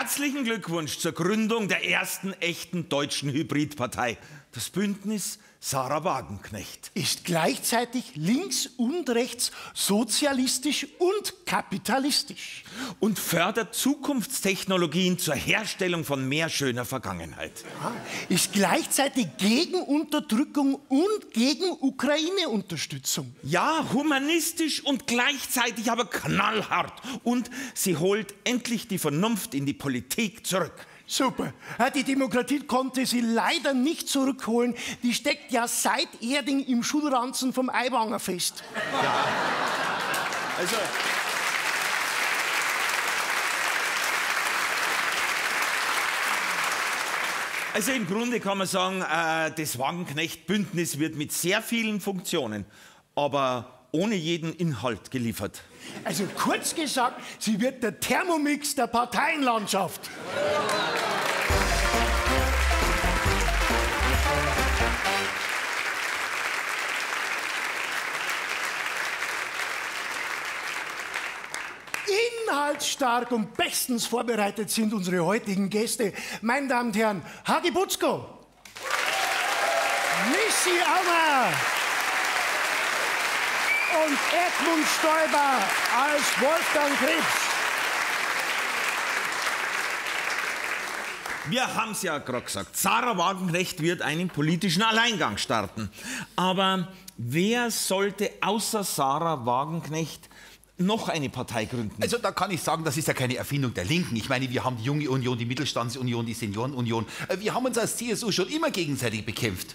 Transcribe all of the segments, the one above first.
Herzlichen Glückwunsch zur Gründung der ersten echten deutschen Hybridpartei. Das Bündnis Sarah Wagenknecht. Ist gleichzeitig links und rechts sozialistisch und kapitalistisch. Und fördert Zukunftstechnologien zur Herstellung von mehr schöner Vergangenheit. Ja, ist gleichzeitig gegen Unterdrückung und gegen Ukraine-Unterstützung. Ja, humanistisch und gleichzeitig aber knallhart. Und sie holt endlich die Vernunft in die Politik zurück. Super. Die Demokratie konnte sie leider nicht zurückholen. Die steckt ja seit Erding im Schulranzen vom Eiwanger fest. Ja. Also. Also im Grunde kann man sagen, äh, das Wagenknecht-Bündnis wird mit sehr vielen Funktionen, aber ohne jeden Inhalt geliefert. Also kurz gesagt, sie wird der Thermomix der Parteienlandschaft. Inhaltsstark und bestens vorbereitet sind unsere heutigen Gäste. Meine Damen und Herren, Hagi Butzko, Missy Auer, und Edmund Stoiber als Wolfgang Krebs. Wir haben es ja gerade gesagt, Sarah Wagenknecht wird einen politischen Alleingang starten. Aber wer sollte außer Sarah Wagenknecht noch eine Partei gründen? Also da kann ich sagen, das ist ja keine Erfindung der Linken. Ich meine, wir haben die Junge Union, die Mittelstandsunion, die Seniorenunion. Äh, wir haben uns als CSU schon immer gegenseitig bekämpft.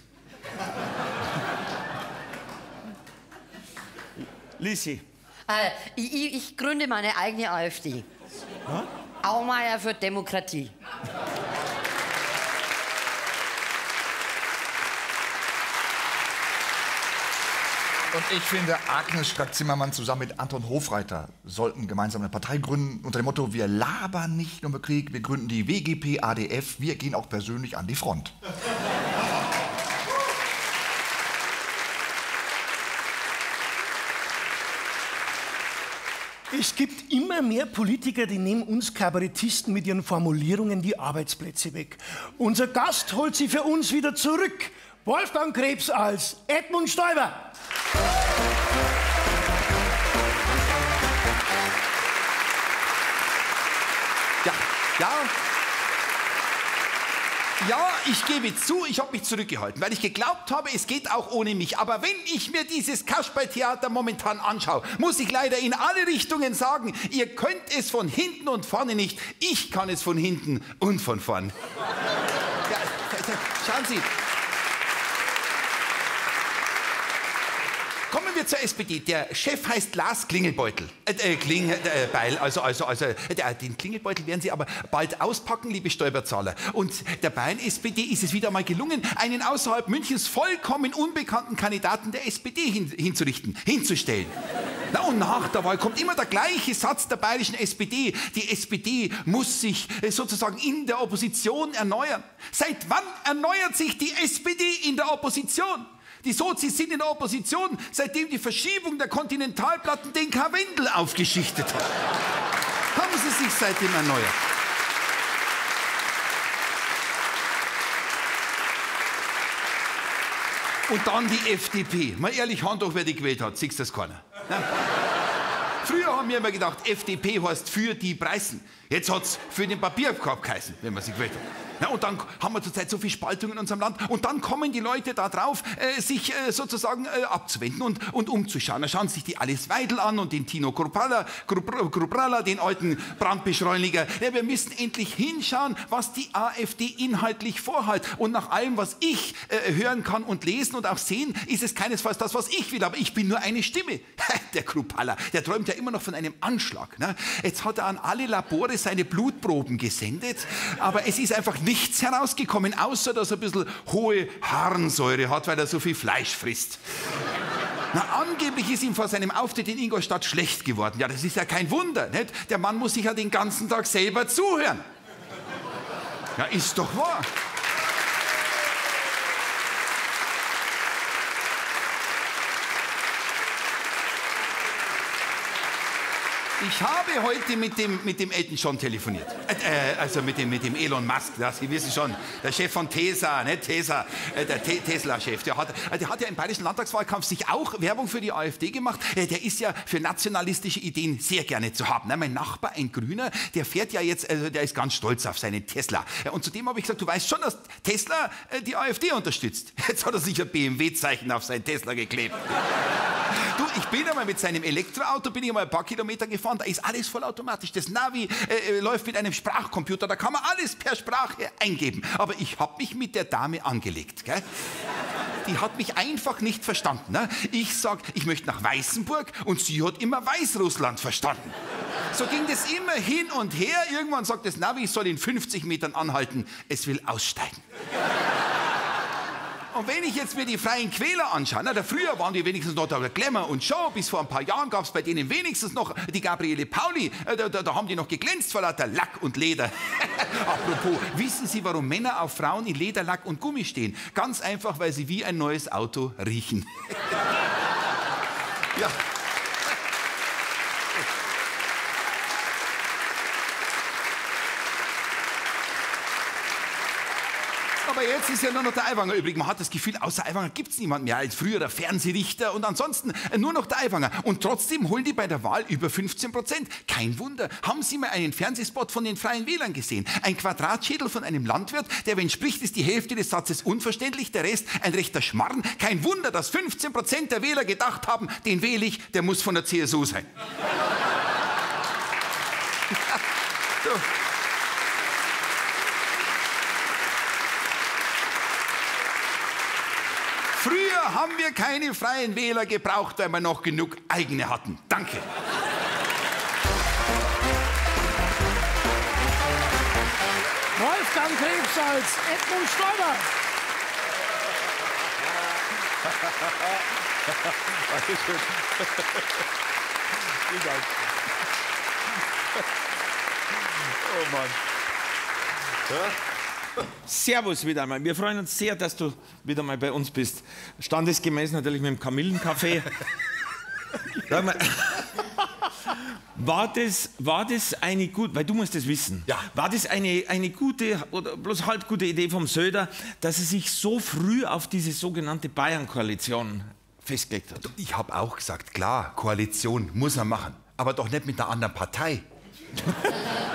Lisi. Äh, ich, ich, gründe meine eigene AfD. Hm? Aumeier für Demokratie. Und ich finde, Agnes Strack-Zimmermann zusammen mit Anton Hofreiter sollten gemeinsam eine Partei gründen unter dem Motto, wir labern nicht nur über Krieg, wir gründen die WGP ADF, wir gehen auch persönlich an die Front. Es gibt immer mehr Politiker, die nehmen uns Kabarettisten mit ihren Formulierungen die Arbeitsplätze weg. Unser Gast holt sie für uns wieder zurück. Wolfgang Krebs als Edmund Stoiber. Ja, ja, ja, ich gebe zu, ich habe mich zurückgehalten, weil ich geglaubt habe, es geht auch ohne mich. Aber wenn ich mir dieses Kasperltheater momentan anschaue, muss ich leider in alle Richtungen sagen, ihr könnt es von hinten und vorne nicht. Ich kann es von hinten und von vorn. Ja, schauen Sie, Kommen wir zur SPD. Der Chef heißt Lars Klingelbeutel. Äh, äh Klingelbeil. Äh, also, also, also, äh, den Klingelbeutel werden Sie aber bald auspacken, liebe Steuerzahler. Und der Bayern SPD ist es wieder mal gelungen, einen außerhalb Münchens vollkommen unbekannten Kandidaten der SPD hin, hinzurichten, hinzustellen. Na, und nach der Wahl kommt immer der gleiche Satz der bayerischen SPD. Die SPD muss sich äh, sozusagen in der Opposition erneuern. Seit wann erneuert sich die SPD in der Opposition? Die Sozis sind in der Opposition, seitdem die Verschiebung der Kontinentalplatten den Karwendel aufgeschichtet hat. Haben sie sich seitdem erneuert? Und dann die FDP. Mal ehrlich, Hand hoch, wer die gewählt hat. Siehst das keiner? Ja. Früher haben wir immer gedacht, FDP heißt für die Preisen. Jetzt hat es für den Papierkorb geheißen, wenn man sich gewählt hat. Ja, und dann haben wir zurzeit so viel Spaltung in unserem Land. Und dann kommen die Leute da drauf, äh, sich äh, sozusagen äh, abzuwenden und, und umzuschauen. Da schauen sich die Alice Weidel an und den Tino Krupralla, Krupralla den alten Brandbeschleuniger. Ja, wir müssen endlich hinschauen, was die AfD inhaltlich vorhat. Und nach allem, was ich äh, hören kann und lesen und auch sehen, ist es keinesfalls das, was ich will. Aber ich bin nur eine Stimme. der Krupralla, der träumt ja immer noch von einem Anschlag. Ne? Jetzt hat er an alle Labore seine Blutproben gesendet. Aber es ist einfach nichts herausgekommen, außer dass er ein bisschen hohe Harnsäure hat, weil er so viel Fleisch frisst. Na, angeblich ist ihm vor seinem Auftritt in Ingolstadt schlecht geworden. Ja, das ist ja kein Wunder. Nicht? Der Mann muss sich ja den ganzen Tag selber zuhören. Ja, ist doch wahr. Ich habe heute mit dem, mit dem Elton John telefoniert. Äh, äh, also mit dem, mit dem Elon Musk, das, Sie wissen schon, der Chef von Tesla, ne, Tesla, äh, der Te Tesla-Chef. Der hat, äh, der hat ja im bayerischen Landtagswahlkampf sich auch Werbung für die AfD gemacht. Der ist ja für nationalistische Ideen sehr gerne zu haben. Ne? Mein Nachbar, ein Grüner, der fährt ja jetzt, also der ist ganz stolz auf seinen Tesla. Und zudem habe ich gesagt, du weißt schon, dass Tesla die AfD unterstützt. Jetzt hat er sich ein BMW-Zeichen auf sein Tesla geklebt. Du, ich bin einmal mit seinem Elektroauto, bin ich mal ein paar Kilometer gefahren, da ist alles vollautomatisch. Das Navi äh, äh, läuft mit einem Sprachcomputer, da kann man alles per Sprache eingeben. Aber ich habe mich mit der Dame angelegt. Gell? Die hat mich einfach nicht verstanden. Ne? Ich sag, ich möchte nach Weißenburg und sie hat immer Weißrussland verstanden. So ging das immer hin und her. Irgendwann sagt das Navi, ich soll in 50 Metern anhalten. Es will aussteigen. Und wenn ich jetzt mir die freien Quäler anschaue, na, da früher waren die wenigstens noch der Glamour und Show, bis vor ein paar Jahren gab es bei denen wenigstens noch die Gabriele Pauli, äh, da, da, da, haben die noch geglänzt vor lauter Lack und Leder. Apropos, wissen Sie, warum Männer auf Frauen in Leder, Lack und Gummi stehen? Ganz einfach, weil sie wie ein neues Auto riechen. ja. Aber jetzt ist ja nur noch der Aiwanger übrig. Man hat das Gefühl, außer Aiwanger gibt es niemanden mehr als früherer Fernsehrichter und ansonsten äh, nur noch der Aiwanger. Und trotzdem holen die bei der Wahl über 15 Prozent. Kein Wunder. Haben Sie mal einen Fernsehspot von den Freien Wählern gesehen? Ein Quadratschädel von einem Landwirt, der, wenn spricht, ist die Hälfte des Satzes unverständlich, der Rest ein rechter Schmarrn. Kein Wunder, dass 15 Prozent der Wähler gedacht haben, den wähle ich, der muss von der CSU sein. so. Früher haben wir keine freien Wähler gebraucht, weil wir noch genug eigene hatten. Danke. Wolfgang Krebs als Edmund Stoiber. Dankeschön. Vielen Dank. Oh Mann. Ja? Servus wieder einmal. Wir freuen uns sehr, dass du wieder mal bei uns bist. Standesgemäß natürlich mit dem Kamillenkaffee. Sag mal, war das, war das eine gute, weil du musst das wissen, Ja. war das eine, eine gute oder bloß halb gute Idee vom Söder, dass er sich so früh auf diese sogenannte Bayern-Koalition festgelegt hat? Ich habe auch gesagt, klar, Koalition muss er machen. Aber doch nicht mit einer anderen Partei.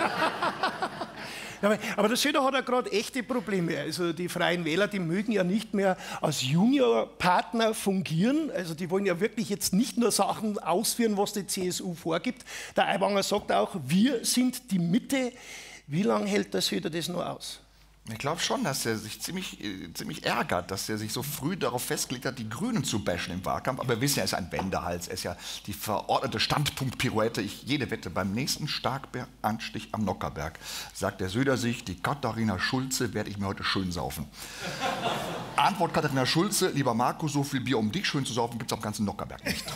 Aber- der Söder hat ja gerade echte Probleme. Also die Freien Wähler, die mögen ja nicht mehr als Juniorpartner fungieren. Also die wollen ja wirklich jetzt nicht nur Sachen ausführen, was die CSU vorgibt. Der Aiwanger sagt auch, wir sind die Mitte. Wie lange hält der Söder das noch aus? Ich glaube schon, dass er sich ziemlich, äh, ziemlich ärgert, dass er sich so früh darauf festgelegt hat, die Grünen zu bashen im Wahlkampf. Aber wir wissen ja, er ist ein Wendehals. Er ist ja die verordnete Standpunktpirouette. Ich jede Wette, beim nächsten Starkbäranstich am Nockerberg sagt der Söder sich, die Katharina Schulze werde ich mir heute schön saufen. Antwort Katharina Schulze, lieber Marco, so viel Bier, um dich schön zu saufen, gibt es am ganzen Nockerberg nicht.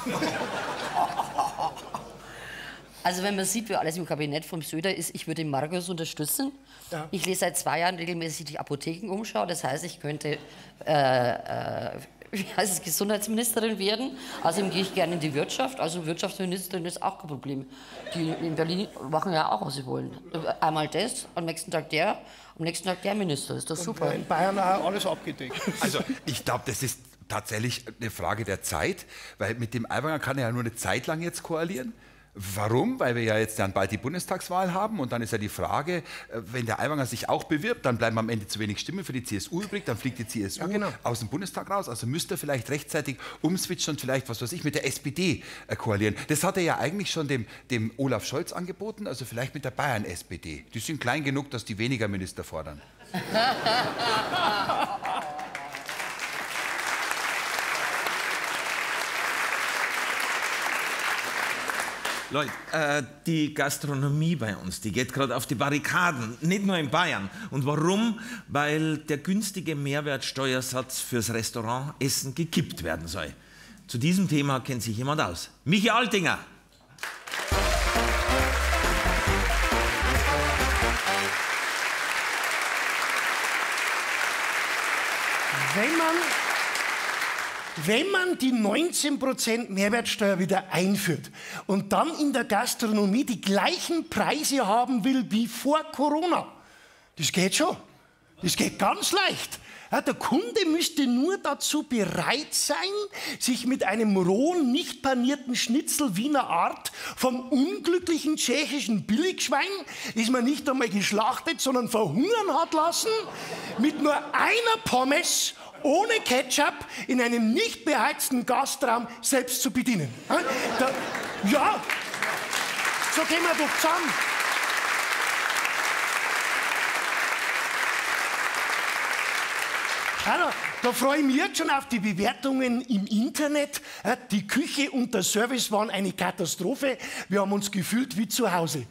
Also wenn man sieht, wie alles im Kabinett vom Söder ist, ich würde den Markus unterstützen. Ja. Ich lese seit zwei Jahren regelmäßig die Apothekenumschau. Das heißt, ich könnte äh, äh, wie heißt es, Gesundheitsministerin werden. Außerdem gehe ich gerne in die Wirtschaft. Also Wirtschaftsministerin ist auch kein Problem. Die in Berlin machen ja auch, was sie wollen. Einmal das, am nächsten Tag der, am nächsten Tag der Minister. Ist doch super. In Bayern auch alles abgedeckt. Also ich glaube, das ist tatsächlich eine Frage der Zeit, weil mit dem Aiwanger kann er ja nur eine Zeit lang jetzt koalieren. Warum? Weil wir ja jetzt dann bald die Bundestagswahl haben und dann ist ja die Frage, äh, wenn der Aiwanger sich auch bewirbt, dann bleiben am Ende zu wenig Stimmen für die CSU übrig, dann fliegt die CSU Ja, genau. aus dem Bundestag raus. Also müsste er vielleicht rechtzeitig umswitchen und vielleicht, was weiß ich, mit der SPD äh, koalieren. Das hat er ja eigentlich schon dem, dem Olaf Scholz angeboten, also vielleicht mit der Bayern-SPD. Die sind klein genug, dass die weniger Minister fordern. Leute, äh, die Gastronomie bei uns, die geht gerade auf die Barrikaden, nicht nur in Bayern. Und warum? Weil der günstige Mehrwertsteuersatz fürs Restaurantessen gekippt werden soll. Zu diesem Thema kennt sich jemand aus. Michi Altinger. Wenn man, wenn man die 19% Mehrwertsteuer wieder einführt und dann in der Gastronomie die gleichen Preise haben will wie vor Corona, das geht schon. Das geht ganz leicht. Ja, der Kunde müsste nur dazu bereit sein, sich mit einem rohen, nicht panierten Schnitzel Wiener Art vom unglücklichen tschechischen Billigschwein, das man nicht einmal geschlachtet, sondern verhungern hat lassen, mit nur einer Pommes ohne Ketchup in einem nicht beheizten Gastraum selbst zu bedienen. Ja, da, ja so gehen wir doch zusammen. Ja, da freue ich mich jetzt schon auf die Bewertungen im Internet. Die Küche und der Service waren eine Katastrophe. Wir haben uns gefühlt wie zu Hause.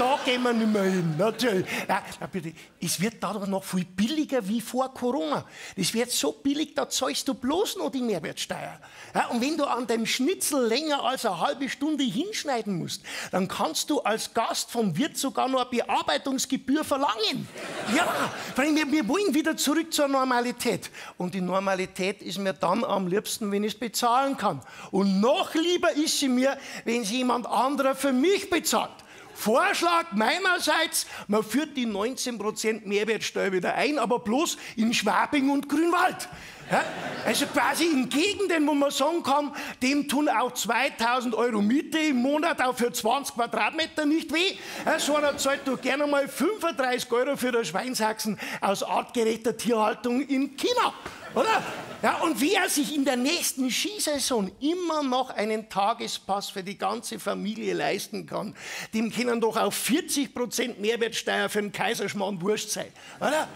Da gehen wir nicht mehr hin, natürlich. Ja, bitte. Es wird da noch viel billiger wie vor Corona. Es wird so billig, da zahlst du bloß noch die Mehrwertsteuer. Ja, und wenn du an dem Schnitzel länger als eine halbe Stunde hinschneiden musst, dann kannst du als Gast vom Wirt sogar noch eine Bearbeitungsgebühr verlangen. Ja, wir, wir wollen wieder zurück zur Normalität. Und die Normalität ist mir dann am liebsten, wenn ich es bezahlen kann. Und noch lieber ist sie mir, wenn sie jemand anderer für mich bezahlt. Vorschlag meinerseits, man führt die 19% Mehrwertsteuer wieder ein, aber bloß in Schwabing und Grünwald. Ja? Also quasi in Gegenden, wo man sagen kann, dem tun auch 2000 Euro Miete im Monat auch für 20 Quadratmeter nicht weh. Ja, so einer zahlt doch gerne mal 35 Euro für das Schweinshaxen aus artgerechter Tierhaltung in China. Oder? Ja, und wer sich in der nächsten Skisaison immer noch einen Tagespass für die ganze Familie leisten kann, dem können doch auch 40% Mehrwertsteuer für einen Kaiserschmarrn wurscht sein. Oder?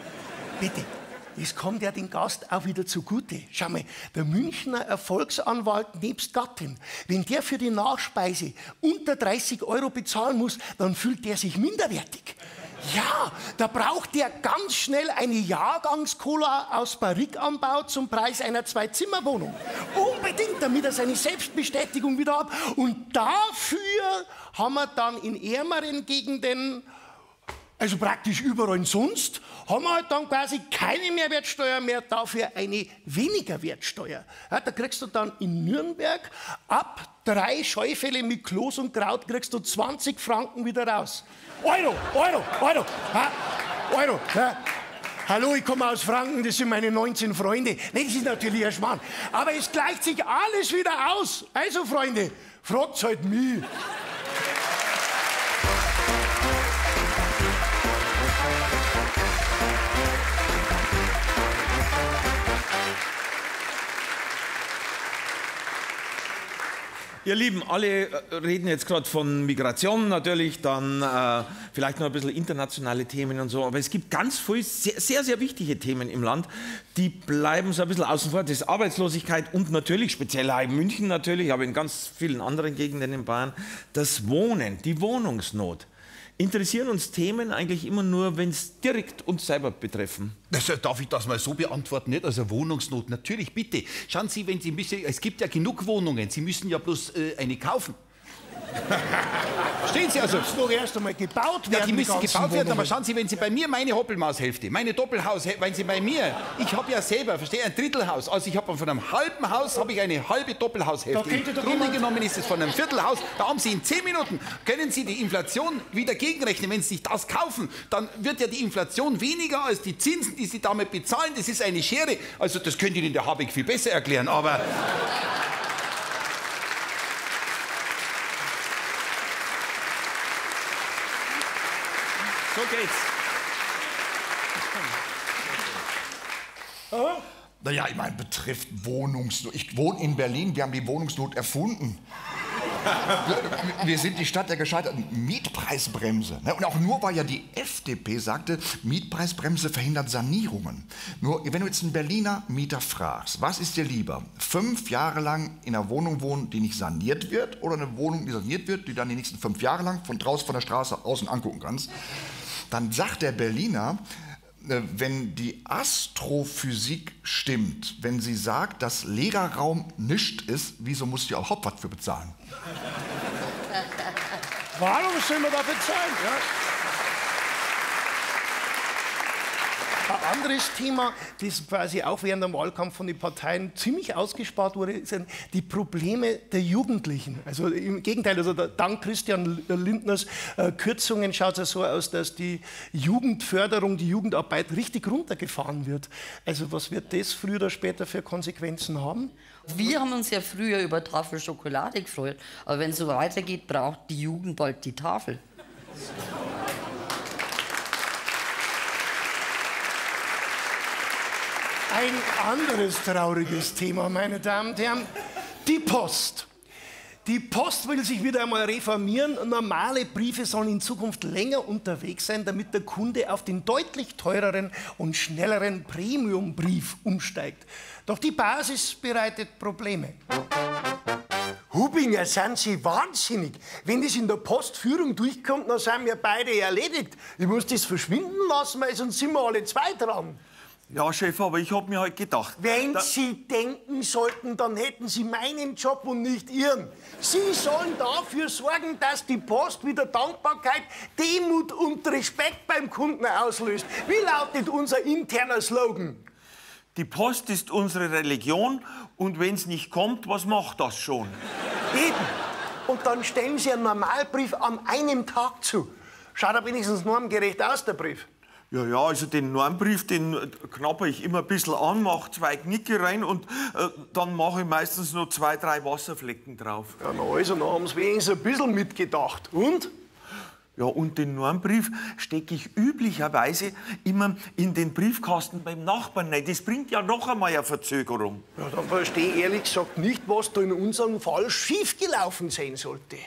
Bitte. Es kommt ja den Gast auch wieder zugute. Schau mal, der Münchner Erfolgsanwalt nebst Gattin, wenn der für die Nachspeise unter 30 Euro bezahlen muss, dann fühlt der sich minderwertig. Ja, da braucht der ganz schnell eine Jahrgangskola aus Barrikanbau zum Preis einer Zwei-Zimmer-Wohnung. Unbedingt, damit er seine Selbstbestätigung wieder hat. Und dafür haben wir dann in ärmeren Gegenden also praktisch überall sonst, haben wir halt dann quasi keine Mehrwertsteuer mehr, dafür eine weniger Wertsteuer. Ja, da kriegst du dann in Nürnberg ab drei Scheufälle mit Klos und Kraut kriegst du 20 Franken wieder raus. Euro, Euro, Euro, ja, Euro. Ja. Hallo, ich komme aus Franken, das sind meine 19 Freunde. Nee, das ist natürlich ein Schmarrn. Aber es gleicht sich alles wieder aus. Also, Freunde, fragt's halt mich. Ihr Lieben, alle äh, reden jetzt gerade von Migration natürlich, dann äh, vielleicht noch ein bisschen internationale Themen und so, aber es gibt ganz viele sehr, sehr, sehr wichtige Themen im Land, die bleiben so ein bisschen außen vor. Das ist Arbeitslosigkeit und natürlich, speziell in München natürlich, aber in ganz vielen anderen Gegenden in Bayern, das Wohnen, die Wohnungsnot interessieren uns Themen eigentlich immer nur, wenn es direkt uns selber betreffen. Äh, darf ich das mal so beantworten? Nicht? Also Wohnungsnot, natürlich, bitte. Schauen Sie, wenn Sie müssen, es gibt ja genug Wohnungen, Sie müssen ja bloß äh, eine kaufen. Stehen Sie also? Das muss erst einmal gebaut werden. Ja, die müssen gebaut werden, aber schauen Sie, wenn Sie bei mir meine Hoppelmaushälfte, meine Doppelhaus, wenn Sie bei mir, ich habe ja selber, verstehe, ein Drittelhaus, also ich habe von einem halben Haus habe ich eine halbe Doppelhaushälfte. Da Grunde genommen ist es von einem Viertelhaus, da haben Sie in zehn Minuten, können Sie die Inflation wieder gegenrechnen. Wenn Sie sich das kaufen, dann wird ja die Inflation weniger als die Zinsen, die Sie damit bezahlen. Das ist eine Schere. Also das könnte Ihnen der Habeck viel besser erklären, aber... So geht's. Naja, ich meine, betrifft Wohnungsnot. Ich wohne in Berlin, wir haben die Wohnungsnot erfunden. Wir sind die Stadt der gescheiterten Mietpreisbremse. Ne? Und auch nur, weil ja die FDP sagte, Mietpreisbremse verhindert Sanierungen. Nur, wenn du jetzt einen Berliner Mieter fragst, was ist dir lieber? Fünf Jahre lang in einer Wohnung wohnen, die nicht saniert wird, oder eine Wohnung, die saniert wird, die dann die nächsten fünf Jahre lang von draußen von der Straße außen angucken kannst? Dann sagt der Berliner, äh, wenn die Astrophysik stimmt, wenn sie sagt, dass Lehrerraum nichts ist, wieso muss die auch Hauptwart für bezahlen? Warum sollen wir dafür zahlen? Ja? Ein anderes Thema, das quasi auch während dem Wahlkampf von den Parteien ziemlich ausgespart wurde, sind die Probleme der Jugendlichen. Also im Gegenteil, also dank Christian Lindners äh, Kürzungen schaut es so aus, dass die Jugendförderung, die Jugendarbeit richtig runtergefahren wird. Also was wird das früher oder später für Konsequenzen haben? Wir haben uns ja früher über Tafel Schokolade gefreut, aber wenn es so weitergeht, braucht die Jugend bald die Tafel. Ein anderes trauriges Thema, meine Damen und Herren, die Post. Die Post will sich wieder einmal reformieren. Normale Briefe sollen in Zukunft länger unterwegs sein, damit der Kunde auf den deutlich teureren und schnelleren Premiumbrief umsteigt. Doch die Basis bereitet Probleme. Hubinger, sind Sie wahnsinnig. Wenn das in der Postführung durchkommt, dann sind wir beide erledigt. Ich muss das verschwinden lassen, weil sonst sind wir alle zwei dran. Ja, Chef, aber ich hab mir halt gedacht. Wenn Sie denken sollten, dann hätten Sie meinen Job und nicht Ihren. Sie sollen dafür sorgen, dass die Post wieder Dankbarkeit, Demut und Respekt beim Kunden auslöst. Wie lautet unser interner Slogan? Die Post ist unsere Religion und wenn's nicht kommt, was macht das schon? Eben. Und dann stellen Sie einen Normalbrief an einem Tag zu. Schaut er wenigstens normgerecht aus, der Brief. Ja, ja, also den Normbrief, den äh, knapper ich immer ein bisschen an, mache zwei Knicke rein und äh, dann mache ich meistens noch zwei, drei Wasserflecken drauf. Ja, na also, dann haben Sie wenigstens ein bisschen mitgedacht. Und? Ja, und den Normbrief stecke ich üblicherweise immer in den Briefkasten beim Nachbarn rein. Das bringt ja noch einmal eine Verzögerung. Ja, dann verstehe ich ehrlich gesagt nicht, was da in unserem Fall schiefgelaufen sein sollte.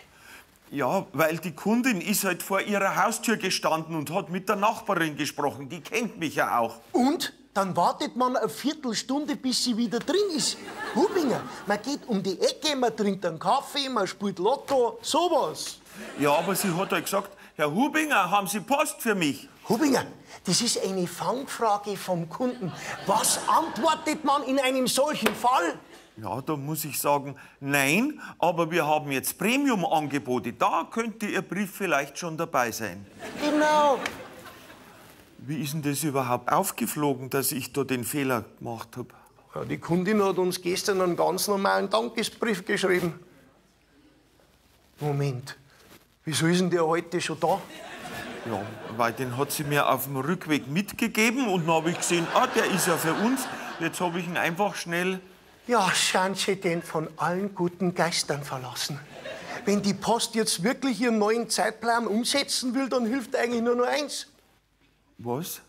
Ja, weil die Kundin ist halt vor ihrer Haustür gestanden und hat mit der Nachbarin gesprochen. Die kennt mich ja auch. Und dann wartet man eine Viertelstunde, bis sie wieder drin ist. Hubinger, man geht um die Ecke, man trinkt einen Kaffee, man spielt Lotto, sowas. Ja, aber sie hat halt gesagt, Herr Hubinger, haben Sie Post für mich? Hubinger, das ist eine Fangfrage vom Kunden. Was antwortet man in einem solchen Fall? Ja, da muss ich sagen, nein, aber wir haben jetzt Premium-Angebote. Da könnte Ihr Brief vielleicht schon dabei sein. Genau. Wie ist denn das überhaupt aufgeflogen, dass ich da den Fehler gemacht habe? Ja, die Kundin hat uns gestern einen ganz normalen Dankesbrief geschrieben. Moment, wieso ist denn der heute schon da? Ja, weil den hat sie mir auf dem Rückweg mitgegeben und dann habe ich gesehen, ah, der ist ja für uns. Jetzt habe ich ihn einfach schnell. Ja, sind Sie denn von allen guten Geistern verlassen? Wenn die Post jetzt wirklich ihren neuen Zeitplan umsetzen will, dann hilft eigentlich nur noch eins. Was?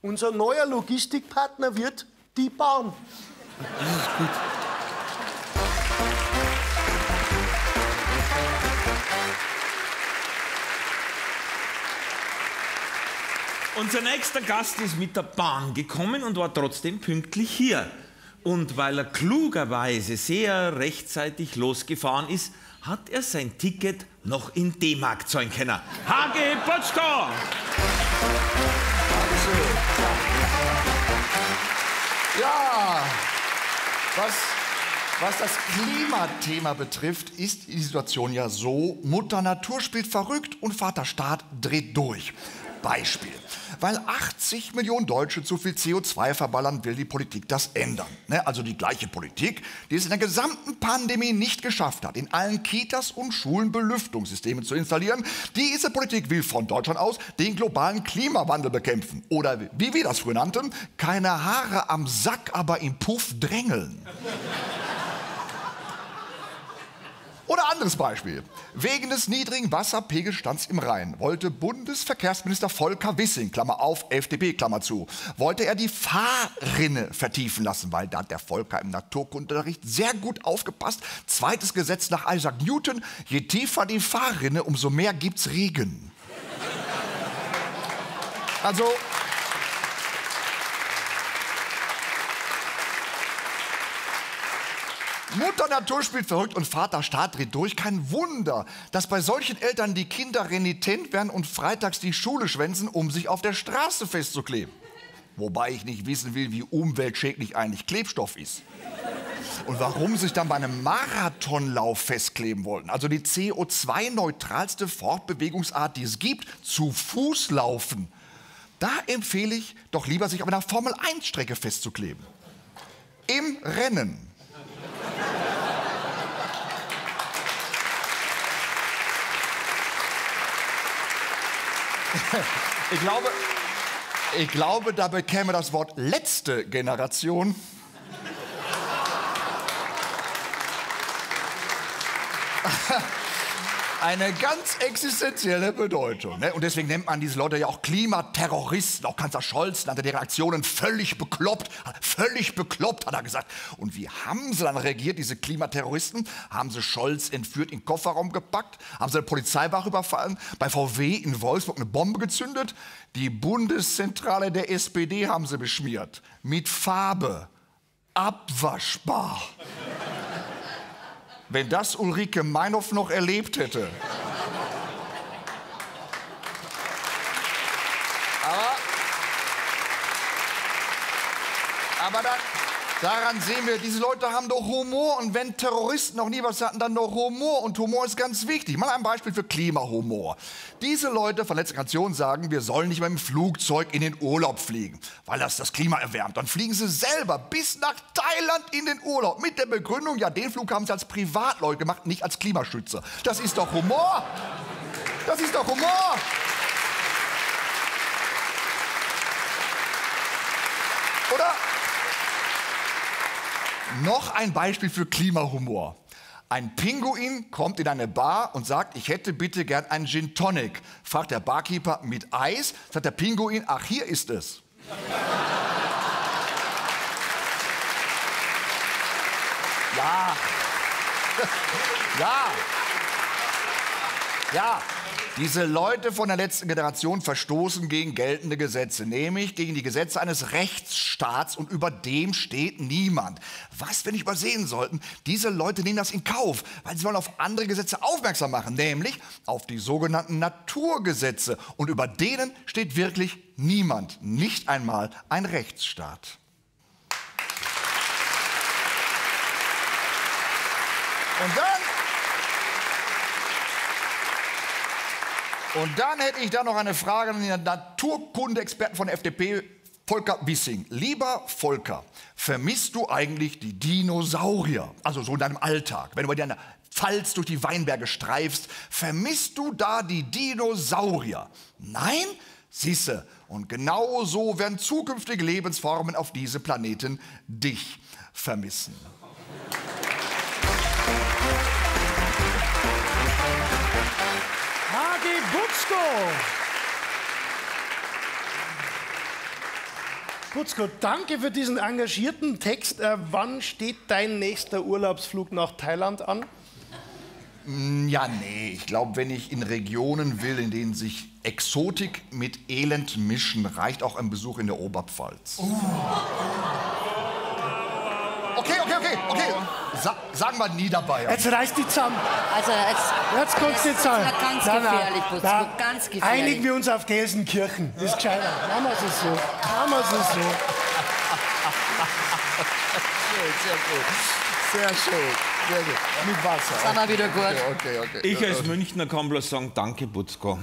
Unser neuer Logistikpartner wird die Bahn. Unser nächster Gast ist mit der Bahn gekommen und war trotzdem pünktlich hier. Und weil er klugerweise sehr rechtzeitig losgefahren ist, hat er sein Ticket noch in D-Mark zahlen können. Hage Potschko! Ja, was, was das Klimathema betrifft, ist die Situation ja so, Mutter Natur spielt verrückt und Vater Staat dreht durch. Beispiel. Weil 80 Millionen Deutsche zu viel CO2 verballern, will die Politik das ändern. Ne, also die gleiche Politik, die es in der gesamten Pandemie nicht geschafft hat, in allen Kitas und Schulen Belüftungssysteme zu installieren. Diese Politik will von Deutschland aus den globalen Klimawandel bekämpfen. Oder wie wir das früher nannten, keine Haare am Sack, aber im Puff drängeln. Oder anderes Beispiel. Wegen des niedrigen Wasserpegelstands im Rhein wollte Bundesverkehrsminister Volker Wissing, Klammer auf, FDP, Klammer zu, wollte er die Fahrrinne vertiefen lassen, weil da hat der Volker im Naturkundeunterricht sehr gut aufgepasst. Zweites Gesetz nach Isaac Newton, je tiefer die Fahrrinne, umso mehr gibt's Regen. Also, Mutter Natur spielt verrückt und Vater Staat dreht durch. Kein Wunder, dass bei solchen Eltern die Kinder renitent werden und freitags die Schule schwänzen, um sich auf der Straße festzukleben. Wobei ich nicht wissen will, wie umweltschädlich eigentlich Klebstoff ist. Und warum sich dann bei einem Marathonlauf festkleben wollten. Also die CO2-neutralste Fortbewegungsart, die es gibt, zu Fuß laufen. Da empfehle ich doch lieber, sich auf einer Formel-1-Strecke festzukleben. Im Rennen. Ich glaube, ich glaube, da bekäme das Wort letzte Generation eine ganz existenzielle Bedeutung. Ne? Und deswegen nennt man diese Leute ja auch Klimaterroristen. Auch Kanzler Scholz nannte deren Aktionen völlig bekloppt. Völlig bekloppt, hat er gesagt. Und wie haben sie dann reagiert, diese Klimaterroristen? Haben sie Scholz entführt, in den Kofferraum gepackt? Haben sie eine Polizeiwache überfallen? Bei VW in Wolfsburg eine Bombe gezündet? Die Bundeszentrale der SPD haben sie beschmiert. Mit Farbe. Abwaschbar. Wenn das Ulrike Meinhoff noch erlebt hätte. Aber, aber dann, daran sehen wir, diese Leute haben doch Humor. Und wenn Terroristen noch nie was hatten, dann doch Humor. Und Humor ist ganz wichtig. Mal ein Beispiel für Klimahumor. Diese Leute von letzter Generation sagen, wir sollen nicht mehr im Flugzeug in den Urlaub fliegen, weil das das Klima erwärmt. Dann fliegen sie selber bis nach Thailand in den Urlaub mit der Begründung, ja, den Flug haben sie als Privatleute gemacht, nicht als Klimaschützer. Das ist doch Humor. Das ist doch Humor. Oder? Noch ein Beispiel für Klimahumor. Ein Pinguin kommt in eine Bar und sagt, ich hätte bitte gern einen Gin Tonic. Fragt der Barkeeper mit Eis, sagt der Pinguin, ach hier ist es. Ja. ja. Ja. Diese Leute von der letzten Generation verstoßen gegen geltende Gesetze, nämlich gegen die Gesetze eines Rechtsstaats und über dem steht niemand. Was wir nicht übersehen sollten, diese Leute nehmen das in Kauf, weil sie wollen auf andere Gesetze aufmerksam machen, nämlich auf die sogenannten Naturgesetze und über denen steht wirklich niemand, nicht einmal ein Rechtsstaat. Und dann Und dann hätte ich da noch eine Frage an den Naturkunde-Experten von der FDP, Volker Wissing. Lieber Volker, vermisst du eigentlich die Dinosaurier? Also so in deinem Alltag, wenn du bei deiner Pfalz durch die Weinberge streifst, vermisst du da die Dinosaurier? Nein? Siehste, und genau so werden zukünftige Lebensformen auf diesem Planeten dich vermissen. Hagi Butzko. Butzko, danke für diesen engagierten Text. Äh, wann steht dein nächster Urlaubsflug nach Thailand an? Mm, Ja, nee, ich glaube, wenn ich in Regionen will, in denen sich Exotik mit Elend mischen, reicht auch ein Besuch in der Oberpfalz. Okay, okay, okay, okay. Sa sagen wir Niederbayern. Jetzt reißt die zusammen. Also jetzt, Jetzt kannst du. Ja, ganz nein, gefährlich, Butzko, nein. ganz gefährlich. Einigen wir uns auf Gelsenkirchen. Das ist gescheiter. Machen wir es so. Machen wir es so. Sehr gut. Sehr schön. Sehr gut. Mit Wasser. Sind wir wieder gut. Okay, okay. Ich als Münchner kann bloß sagen, danke, Butzko.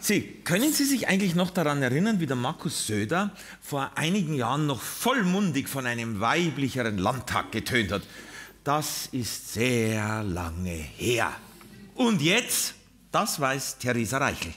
Sie, können Sie sich eigentlich noch daran erinnern, wie der Markus Söder vor einigen Jahren noch vollmundig von einem weiblicheren Landtag getönt hat? Das ist sehr lange her. Und jetzt, das weiß Theresa Reichel.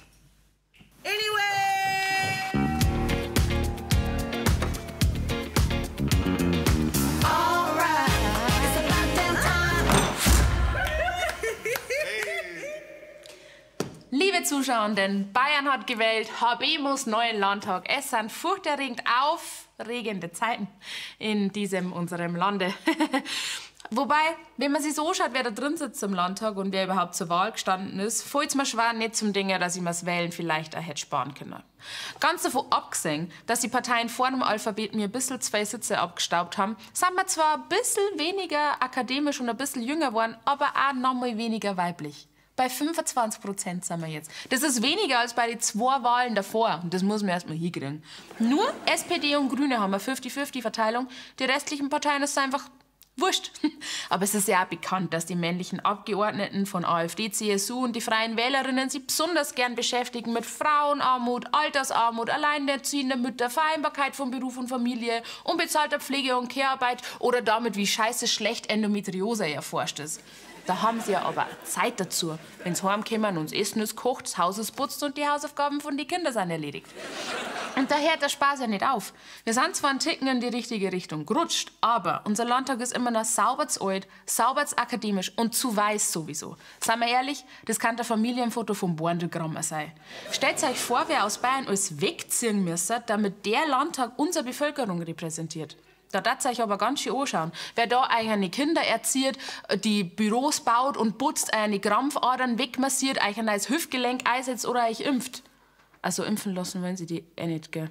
Liebe Zuschauenden, Bayern hat gewählt, HB muss neuen Landtag. Es sind furchterregend aufregende Zeiten in diesem unserem Lande. Wobei, wenn man sich so anschaut, wer da drin sitzt im Landtag und wer überhaupt zur Wahl gestanden ist, fällt es mir schwer nicht zum Ding, dass ich mir das Wählen vielleicht auch hätte sparen können. Ganz davon abgesehen, dass die Parteien vor dem Alphabet mir ein bisschen zwei Sitze abgestaubt haben, sind wir zwar ein bisschen weniger akademisch und ein bisschen jünger geworden, aber auch noch mal weniger weiblich. Bei 25 Prozent sind wir jetzt. Das ist weniger als bei den zwei Wahlen davor. Und das muss man erst mal hinkriegen. Nur SPD und Grüne haben eine 50-50-Verteilung. Die restlichen Parteien sind einfach Wurscht. Aber es ist ja auch bekannt, dass die männlichen Abgeordneten von AfD, CSU und die Freien Wählerinnen sich besonders gern beschäftigen mit Frauenarmut, Altersarmut, alleinerziehende Mütter, Vereinbarkeit von Beruf und Familie, unbezahlter Pflege- und Kehrarbeit oder damit, wie scheiße schlecht Endometriose erforscht ist. Da haben sie ja aber Zeit dazu. Wenn sie heimkommen und das Essen ist kocht, das Haus ist putzt und die Hausaufgaben von den Kindern sind erledigt. Und da hört der Spaß ja nicht auf. Wir sind zwar ein Ticken in die richtige Richtung gerutscht, aber unser Landtag ist immer noch sauberz alt, sauberz akademisch und zu weiß sowieso. Seien wir ehrlich, das kann der Familienfoto vom Borndelgrammer sein. Stellt euch vor, wer aus Bayern alles wegziehen müsste, damit der Landtag unsere Bevölkerung repräsentiert. Da darf euch aber ganz schön anschauen. Wer da eigene Kinder erzieht, die Büros baut und putzt, eine Krampfadern wegmassiert, euch ein neues Hüftgelenk einsetzt oder euch impft. Also impfen lassen wollen sie die eh nicht, gell?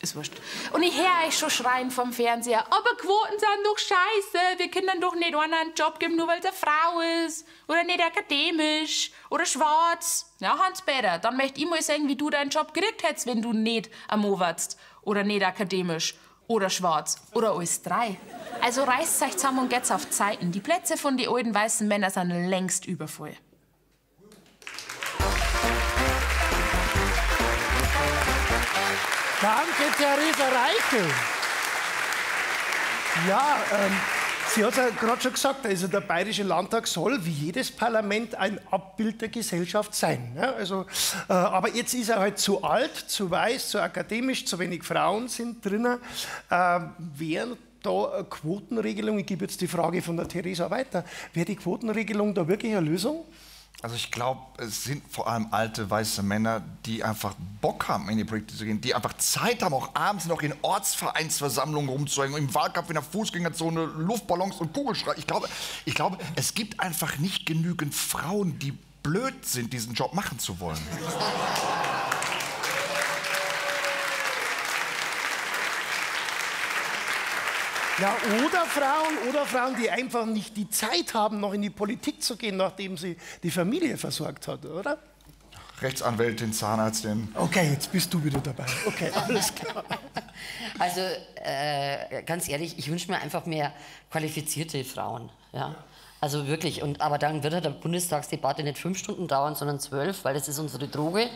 Ist wurscht. Und ich höre euch schon schreien vom Fernseher, aber Quoten sind doch scheiße. Wir können doch nicht einer einen Job geben, nur weil eine Frau ist. Oder nicht akademisch. Oder schwarz. Ja, Hans-Peter, dann möchte ich mal sehen, wie du deinen Job gekriegt hättest, wenn du nicht am Mo warst. Oder nicht akademisch oder schwarz oder alles drei. Also reißt euch zusammen und geht's auf Zeiten. Die Plätze von den alten weißen Männern sind längst übervoll. Danke, Theresa Reichel. Ja, ähm, sie hat ja gerade schon gesagt, also der Bayerische Landtag soll wie jedes Parlament ein Abbild der Gesellschaft sein. Ne? Also, äh, aber jetzt ist er halt zu alt, zu weiß, zu akademisch, zu wenig Frauen sind drinnen. Äh, wären da Quotenregelung, ich gebe jetzt die Frage von der Theresa weiter, wäre die Quotenregelung da wirklich eine Lösung? Also ich glaube, es sind vor allem alte weiße Männer, die einfach Bock haben, in die Politik zu gehen, die einfach Zeit haben, auch abends noch in Ortsvereinsversammlungen rumzuhängen, im Wahlkampf in der Fußgängerzone Luftballons und Kugelschreiber. Ich glaube, ich glaube, es gibt einfach nicht genügend Frauen, die blöd sind, diesen Job machen zu wollen. Ja, oder Frauen, oder Frauen, die einfach nicht die Zeit haben, noch in die Politik zu gehen, nachdem sie die Familie versorgt hat, oder? Rechtsanwältin, Zahnärztin. Okay, jetzt bist du wieder dabei. Okay, alles klar. Also äh, ganz ehrlich, ich wünsche mir einfach mehr qualifizierte Frauen. Ja? Also wirklich. Und, aber dann wird halt die Bundestagsdebatte nicht fünf Stunden dauern, sondern zwölf, weil das ist unsere Droge.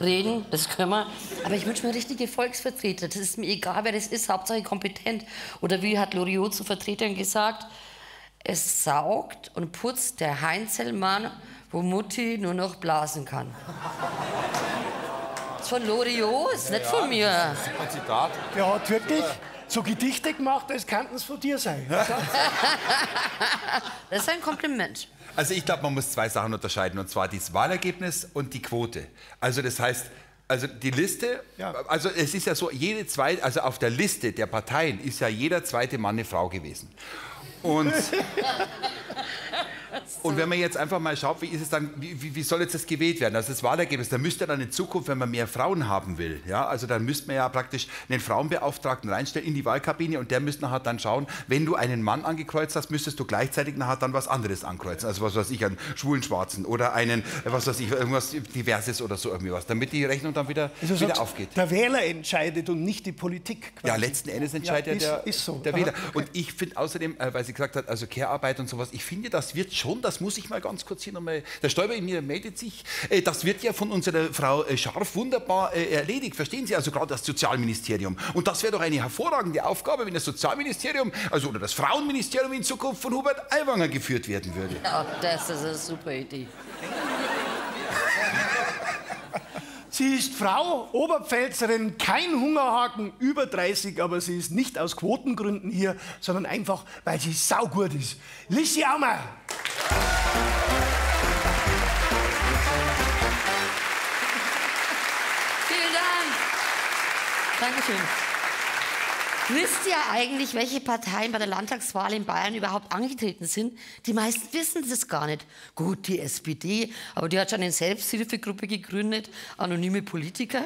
Reden, das können wir. Aber ich wünsche mir richtige Volksvertreter. Das ist mir egal, wer das ist, Hauptsache kompetent. Oder wie hat Loriot zu Vertretern gesagt, es saugt und putzt der Heinzelmann, wo Mutti nur noch blasen kann. Das ist von Loriot, ist nicht von mir. Ein Zitat. Hat wirklich so Gedichte gemacht, als könnten es von dir sein. Das ist ein Kompliment. Also ich glaube, man muss zwei Sachen unterscheiden, und zwar das Wahlergebnis und die Quote. Also das heißt, also die Liste, Ja. also es ist ja so, jede zweite, also auf der Liste der Parteien ist ja jeder zweite Mann eine Frau gewesen. Und, und wenn man jetzt einfach mal schaut, wie ist es dann, wie, wie- soll jetzt das gewählt werden? Also das Wahlergebnis, da müsste dann in Zukunft, wenn man mehr Frauen haben will, ja, also dann müsste man ja praktisch einen Frauenbeauftragten reinstellen in die Wahlkabine und der müsste nachher dann schauen, wenn du einen Mann angekreuzt hast, müsstest du gleichzeitig nachher dann was anderes ankreuzen. Also was weiß ich, einen schwulen Schwarzen oder einen, was weiß ich, irgendwas Diverses oder so irgendwie was, damit die Rechnung dann wieder, Also wieder sagst, aufgeht. Der Wähler entscheidet und nicht die Politik. Quasi. Ja, letzten Endes entscheidet Ja, ja, ist- der, ist so. der Aha, Wähler. okay. Und ich finde außerdem, äh, weil sie gesagt hat, also Care-Arbeit und sowas, ich finde, das wird schon, das muss ich mal ganz kurz hier nochmal, der Stäuber in mir meldet sich, äh, das wird ja von unserer Frau äh, Scharf wunderbar äh, erledigt, verstehen Sie? Also gerade das Sozialministerium. Und das wäre doch eine hervorragende Aufgabe, wenn das Sozialministerium, also oder das Frauenministerium in Zukunft von Hubert Aiwanger geführt werden würde. Ja, das ist eine super Idee. Sie ist Frau, Oberpfälzerin, kein Hungerhaken, über 30, aber sie ist nicht aus Quotengründen hier, sondern einfach, weil sie saugut ist. Lissi Aumer! Vielen Dank. Dankeschön. Wisst ihr eigentlich, welche Parteien bei der Landtagswahl in Bayern überhaupt angetreten sind? Die meisten wissen das gar nicht. Gut, die SPD, aber die hat schon eine Selbsthilfegruppe gegründet, anonyme Politiker.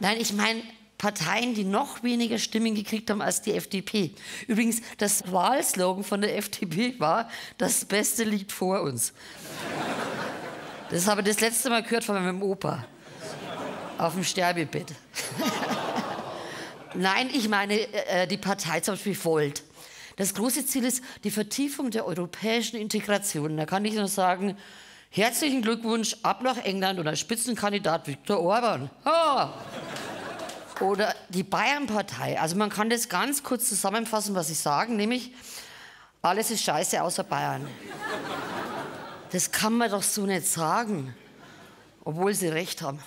Nein, ich meine Parteien, die noch weniger Stimmen gekriegt haben als die FDP. Übrigens, das Wahlslogan von der FDP war, das Beste liegt vor uns. Das habe ich das letzte Mal gehört von meinem Opa. Auf dem Sterbebett. Nein, ich meine äh, die Partei zum Beispiel Volt. Das große Ziel ist die Vertiefung der europäischen Integration. Da kann ich nur sagen, herzlichen Glückwunsch ab nach England und als Spitzenkandidat Viktor Orban. Ha! Oder die Bayern-Partei. Also man kann das ganz kurz zusammenfassen, was ich sagen, nämlich alles ist scheiße außer Bayern. Das kann man doch so nicht sagen, obwohl sie recht haben.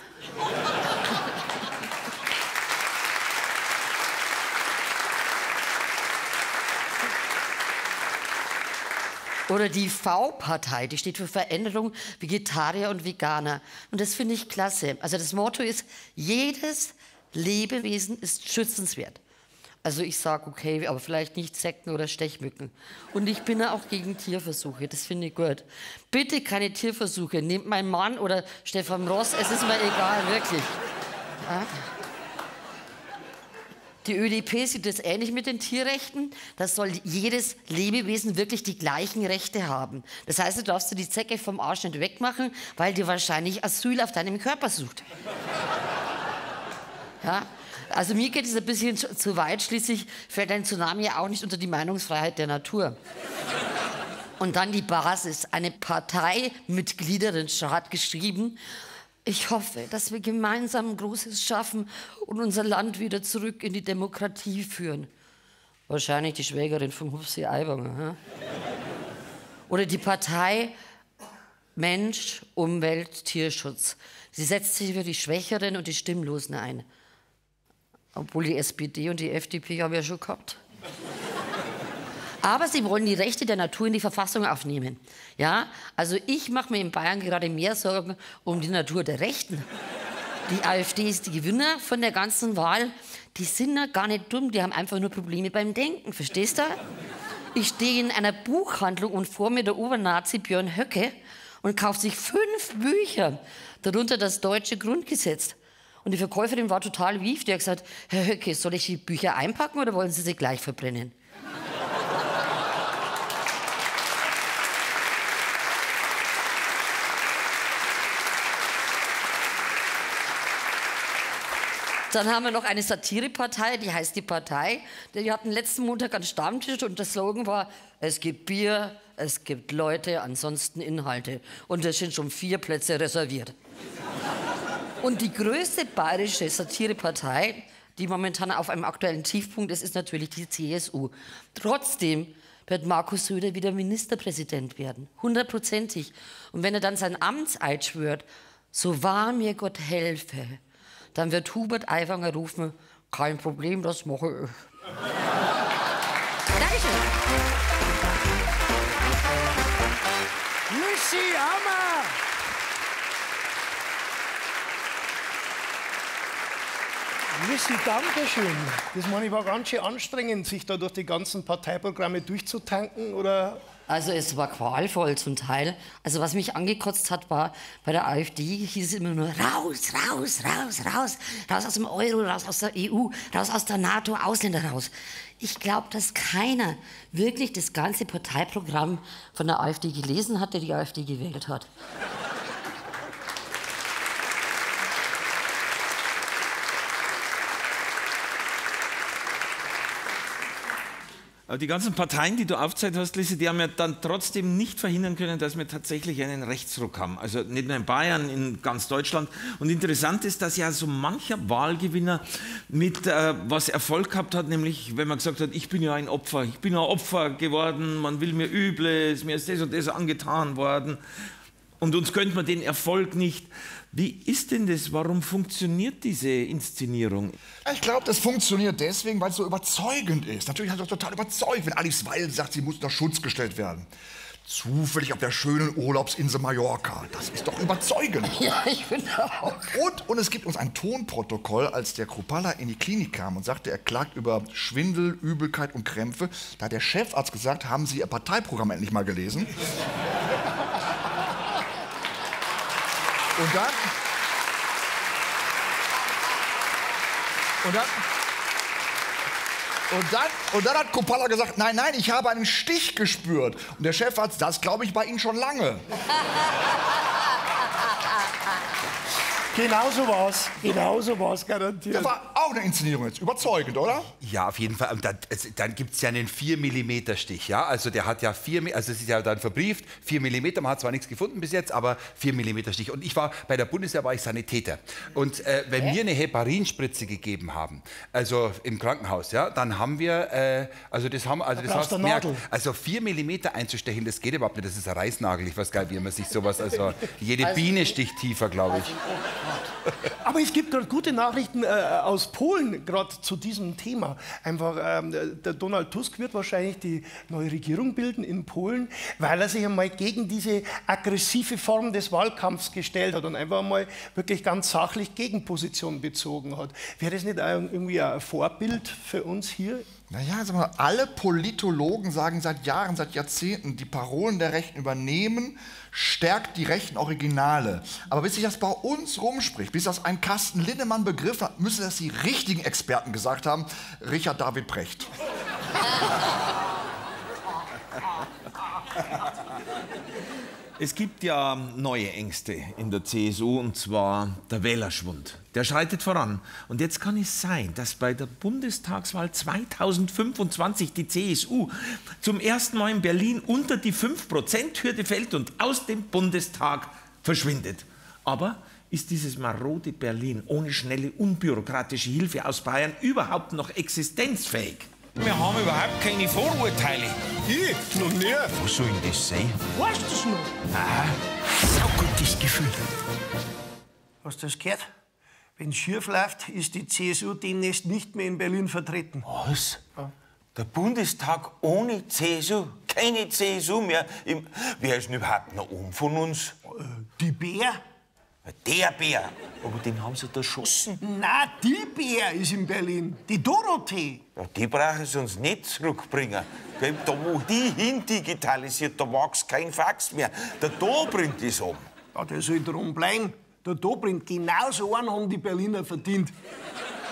Oder die V-Partei, die steht für Veränderung Vegetarier und Veganer. Und das finde ich klasse. Also das Motto ist, jedes Lebewesen ist schützenswert. Also ich sage, okay, aber vielleicht nicht Zecken oder Stechmücken. Und ich bin auch gegen Tierversuche, das finde ich gut. Bitte keine Tierversuche, nehmt meinen Mann oder Stefan Ross, es ist mir egal, wirklich. Ja? Die ÖDP sieht das ähnlich mit den Tierrechten. Das soll jedes Lebewesen wirklich die gleichen Rechte haben. Das heißt, du darfst du die Zecke vom Arsch nicht wegmachen, weil die wahrscheinlich Asyl auf deinem Körper sucht. Ja? Also mir geht es ein bisschen zu, zu weit. Schließlich fällt ein Tsunami ja auch nicht unter die Meinungsfreiheit der Natur. Und dann die Basis. Eine Parteimitgliederin hat geschrieben, ich hoffe, dass wir gemeinsam Großes schaffen und unser Land wieder zurück in die Demokratie führen. Wahrscheinlich die Schwägerin von Hupsi Aiwanger. Oder die Partei Mensch, Umwelt, Tierschutz. Sie setzt sich für die Schwächeren und die Stimmlosen ein. Obwohl die SPD und die FDP haben ja schon gehabt. Aber sie wollen die Rechte der Natur in die Verfassung aufnehmen. Ja, also ich mache mir in Bayern gerade mehr Sorgen um die Natur der Rechten. Die AfD ist die Gewinner von der ganzen Wahl. Die sind ja gar nicht dumm, die haben einfach nur Probleme beim Denken, verstehst du? Ich stehe in einer Buchhandlung und vor mir der Obernazi Björn Höcke und kauft sich fünf Bücher, darunter das deutsche Grundgesetz. Und die Verkäuferin war total wief, die hat gesagt, Herr Höcke, soll ich die Bücher einpacken oder wollen Sie sie gleich verbrennen? Dann haben wir noch eine Satirepartei, die heißt die Partei. Die hatten letzten Montag einen Stammtisch und der Slogan war, es gibt Bier, es gibt Leute, ansonsten Inhalte. Und es sind schon vier Plätze reserviert. Und die größte bayerische Satirepartei, die momentan auf einem aktuellen Tiefpunkt ist, ist natürlich die CSU. Trotzdem wird Markus Söder wieder Ministerpräsident werden. Hundertprozentig. Und wenn er dann sein Amtseid schwört, so wahr mir Gott helfe, dann wird Hubert Aiwanger rufen, kein Problem, das mache ich. Dankeschön. Missy Hammer! Missy, danke schön. Das meine ich war ganz schön anstrengend, sich da durch die ganzen Parteiprogramme durchzutanken, oder also es war qualvoll zum Teil. Also was mich angekotzt hat, war, bei der AfD hieß es immer nur raus, raus, raus, raus, raus aus dem Euro, raus aus der EU, raus aus der NATO, Ausländer raus. Ich glaube, dass keiner wirklich das ganze Parteiprogramm von der AfD gelesen hat, der die AfD gewählt hat. Aber die ganzen Parteien, die du aufgezeigt hast, Lise, die haben ja dann trotzdem nicht verhindern können, dass wir tatsächlich einen Rechtsruck haben. Also nicht nur in Bayern, in ganz Deutschland. Und interessant ist, dass ja so mancher Wahlgewinner mit äh, was Erfolg gehabt hat, nämlich wenn man gesagt hat, ich bin ja ein Opfer, ich bin ein Opfer geworden, man will mir Übles, mir ist das und das angetan worden. Und uns gönnt man den Erfolg nicht. Wie ist denn das? Warum funktioniert diese Inszenierung? Ich glaube, das funktioniert deswegen, weil es so überzeugend ist. Natürlich hat es total überzeugt, wenn Alice Weil sagt, sie muss unter Schutz gestellt werden. Zufällig auf der schönen Urlaubsinsel Mallorca. Das ist doch überzeugend. Ja, ich finde auch. Und, und es gibt uns ein Tonprotokoll, als der Krupalla in die Klinik kam und sagte, er klagt über Schwindel, Übelkeit und Krämpfe. Da hat der Chefarzt gesagt, haben Sie Ihr Parteiprogramm endlich mal gelesen? Und dann. Und dann. Und dann, und dann hat Kopalla gesagt, nein, nein, ich habe einen Stich gespürt. Und der Chefarzt, das glaube ich bei Ihnen schon lange. Genauso war's. Genauso war's garantiert. Das war auch auch eine Inszenierung jetzt. Überzeugend, oder? Ja, auf jeden Fall. Und dann, dann gibt es ja einen 4 mm Stich. Ja? Also der hat ja 4 Mi- also es ist ja dann verbrieft, 4 mm. Man hat zwar nichts gefunden bis jetzt, aber 4 mm Stich. Und ich war, bei der Bundeswehr war ich Sanitäter. Und äh, wenn mir eine Heparinspritze gegeben haben, also im Krankenhaus, ja, dann haben wir, äh, also das haben, also das hast Nadel. also 4 mm einzustechen, das geht überhaupt nicht. Das ist ein Reißnagel. Ich weiß gar nicht, wie man sich sowas, also jede Biene sticht tiefer, glaube ich. Aber es gibt gerade gute Nachrichten äh, aus Polen, gerade zu diesem Thema. Einfach, ähm, der Donald Tusk wird wahrscheinlich die neue Regierung bilden in Polen, weil er sich einmal gegen diese aggressive Form des Wahlkampfs gestellt hat und einfach mal wirklich ganz sachlich Gegenposition bezogen hat. Wäre das nicht irgendwie ein Vorbild für uns hier? Naja, sag mal, alle Politologen sagen seit Jahren, seit Jahrzehnten, die Parolen der Rechten übernehmen, stärkt die rechten Originale. Aber bis sich das bei uns rumspricht, bis das ein Carsten Lindemann begriffen hat, müssen das die richtigen Experten gesagt haben. Richard David Precht. Es gibt ja neue Ängste in der CSU und zwar der Wählerschwund. Der schreitet voran. Und jetzt kann es sein, dass bei der Bundestagswahl 2025 die CSU zum ersten Mal in Berlin unter die 5%-Hürde fällt und aus dem Bundestag verschwindet. Aber ist dieses marode Berlin ohne schnelle, unbürokratische Hilfe aus Bayern überhaupt noch existenzfähig? Wir haben überhaupt keine Vorurteile. Ich? Noch nie. Was soll denn das sein? Weißt du es noch? Saugutes Gefühl. Hast du das gehört? Wenn es schief läuft, ist die CSU demnächst nicht mehr in Berlin vertreten. Was? Der Bundestag ohne CSU? Keine CSU mehr? Im Wer ist denn überhaupt noch um von uns? Die Bär? Der Bär. Aber den haben sie da erschossen. Na, die Bär ist in Berlin. Die Dorothee. Ja, die brauchen sie uns nicht zurückbringen. Gell, Da, wo die hin digitalisiert, da wächst kein Fax mehr. Der Dobrindt ist um. Ja, der soll drum bleiben. Der Dobrindt, genauso einen haben die Berliner verdient.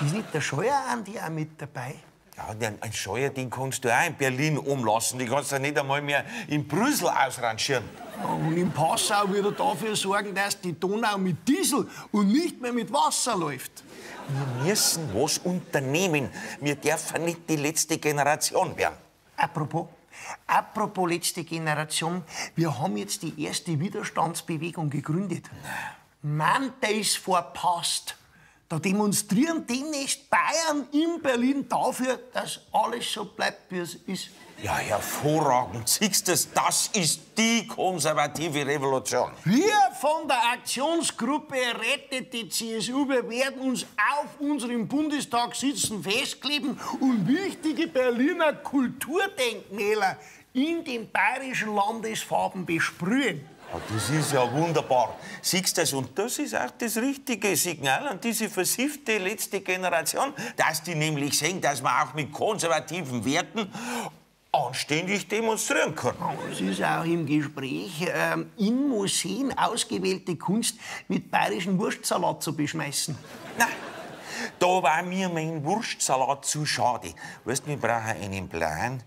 Ist nicht der Scheuerandi auch mit dabei? Ja, den- ein Scheuerding kannst du auch in Berlin umlassen. Die kannst du nicht einmal mehr in Brüssel ausrangieren. Ja, Und in Passau wird er dafür sorgen, dass die Donau mit Diesel und nicht mehr mit Wasser läuft. Wir müssen was unternehmen. Wir dürfen nicht die letzte Generation werden. Apropos, apropos letzte Generation, wir haben jetzt die erste Widerstandsbewegung gegründet. Mann, der ist verpasst. Da demonstrieren demnächst Bayern in Berlin dafür, dass alles so bleibt, wie es ist. Ja, hervorragend. Siehst du, das ist die konservative Revolution. Wir von der Aktionsgruppe Rettet die CSU, wir werden uns auf unserem Bundestagssitzen festkleben und wichtige Berliner Kulturdenkmäler in den bayerischen Landesfarben besprühen. Das ist ja wunderbar. Siehst du das? Und das ist auch das richtige Signal an diese versiffte letzte Generation, dass die nämlich sehen, dass man auch mit konservativen Werten anständig demonstrieren kann. Es ist auch im Gespräch, ähm, in Museen ausgewählte Kunst mit bayerischen Wurstsalat zu beschmeißen. Nein, da war mir mein Wurstsalat zu schade. Weißt, wir brauchen einen Plan,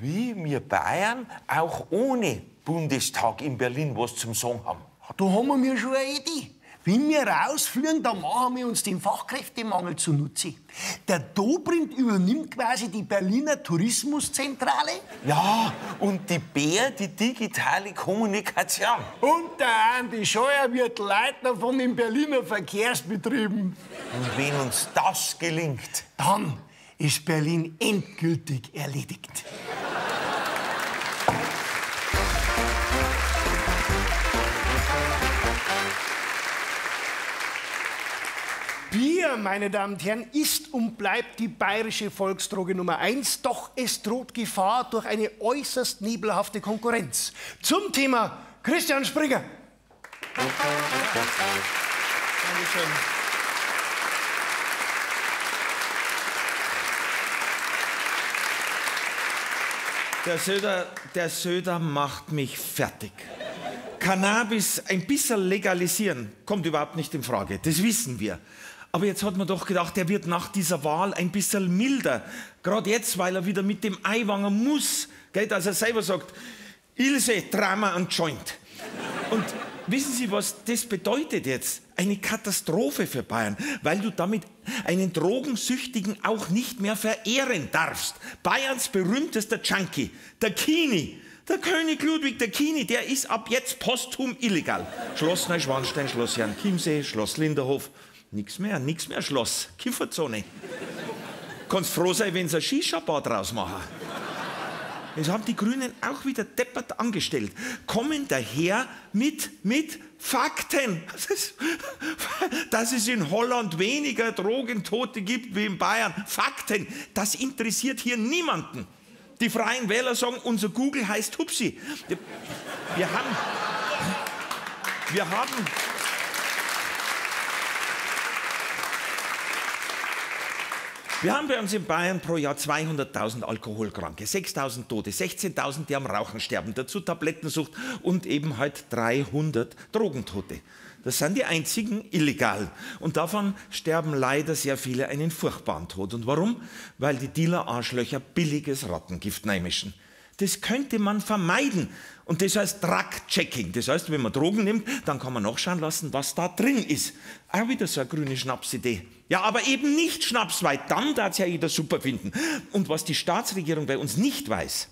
wie wir Bayern auch ohne Bundestag in Berlin was zum Sagen haben. Da haben wir mir schon eine Idee. Wenn wir rausfliegen, dann machen wir uns den Fachkräftemangel zunutze. Der Dobrindt übernimmt quasi die Berliner Tourismuszentrale Ja, und die Bär, die digitale Kommunikation. und der Andi Scheuer wird Leiter von den Berliner Verkehrsbetrieben. Und wenn uns das gelingt, Dann ist Berlin endgültig erledigt. Bier, meine Damen und Herren, ist und bleibt die bayerische Volksdroge Nummer eins, doch es droht Gefahr durch eine äußerst nebelhafte Konkurrenz. Zum Thema Christian Springer. Der Söder, der Söder macht mich fertig. Cannabis ein bisschen legalisieren kommt überhaupt nicht in Frage. Das wissen wir. Aber jetzt hat man doch gedacht, er wird nach dieser Wahl ein bisschen milder. Gerade jetzt, weil er wieder mit dem Eiwanger muss. Gell, dass er selber sagt, Ilse, Drama und Joint. Und Wissen Sie, was das bedeutet jetzt? Eine Katastrophe für Bayern, weil du damit einen Drogensüchtigen auch nicht mehr verehren darfst. Bayerns berühmtester Junkie, der Kini, der König Ludwig der Kini, der ist ab jetzt posthum illegal. Schloss Neuschwanstein, Schloss Jan Chiemsee, Schloss Linderhof, nix mehr, nix mehr Schloss, Kifferzone. Kannst froh sein, wenn sie ein Shisha-Bar draus machen. Das haben die Grünen auch wieder deppert angestellt. Kommen daher mit, mit Fakten. Dass es in Holland weniger Drogentote gibt wie in Bayern. Fakten. Das interessiert hier niemanden. Die Freien Wähler sagen, unser Google heißt Hupsi. Wir haben, wir haben, Wir haben bei uns in Bayern pro Jahr 200.000 Alkoholkranke, 6.000 Tote, 16.000, die am Rauchen sterben, dazu Tablettensucht und eben halt 300 Drogentote. Das sind die einzigen illegalen. Und davon sterben leider sehr viele einen furchtbaren Tod. Und warum? Weil die Dealer-Arschlöcher billiges Rattengift neimischen. Das könnte man vermeiden. Und das heißt Drug-Checking. Das heißt, wenn man Drogen nimmt, dann kann man nachschauen lassen, was da drin ist. Auch wieder so eine grüne Schnapsidee. Ja, aber eben nicht Schnaps, weil dann darf es ja jeder super finden. Und was die Staatsregierung bei uns nicht weiß,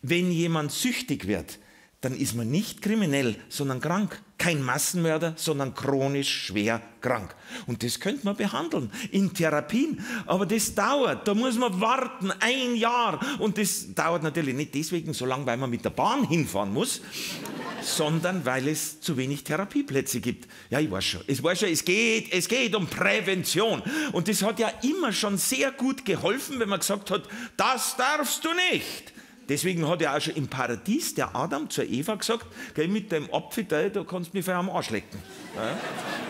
wenn jemand süchtig wird, dann ist man nicht kriminell, sondern krank. Kein Massenmörder, sondern chronisch schwer krank. Und das könnte man behandeln in Therapien. Aber das dauert, da muss man warten, ein Jahr. Und das dauert natürlich nicht deswegen so lange, weil man mit der Bahn hinfahren muss, sondern weil es zu wenig Therapieplätze gibt. Ja, ich weiß schon, ich weiß schon, es geht, es geht um Prävention. Und das hat ja immer schon sehr gut geholfen, wenn man gesagt hat, das darfst du nicht. Deswegen hat ja auch schon im Paradies der Adam zur Eva gesagt, geh mit dem Apfel da, da kannst du mich für am Arsch lecken. Ja?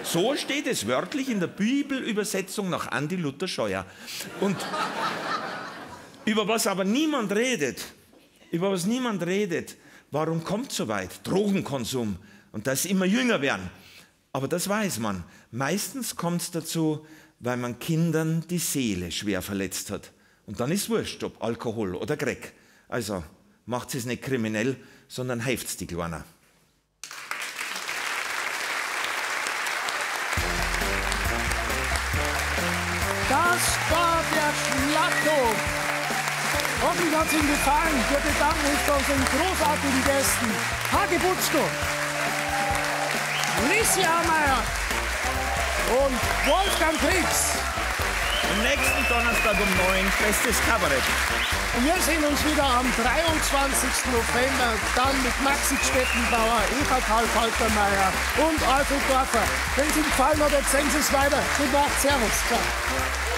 So steht es wörtlich in der Bibelübersetzung nach Andi Luther Scheuer. Und über was aber niemand redet, über was niemand redet, warum kommt so weit? Drogenkonsum und das immer jünger werden. Aber das weiß man. Meistens kommt es dazu, weil man Kindern die Seele schwer verletzt hat. Und dann ist wurscht, ob Alkohol oder Crack. Also macht es nicht kriminell, sondern hilft die Kleiner. Das war der Schlachthof. Hoffentlich hat es Ihnen gefallen. Wir bedanken uns bei unseren großartigen Gästen. Hage Butzko, Lissi Ameyer und Wolfgang Kriegs. Nächsten Donnerstag um 9 Bestes Kabarett. Und wir sehen uns wieder am 23. November, dann mit Maxi Stettenbauer, Eva Karl Faltermeier und Alfred Dorfer. Wenn es Ihnen gefallen hat, erzählen Sie es weiter. Gute Nacht, Servus. Ciao.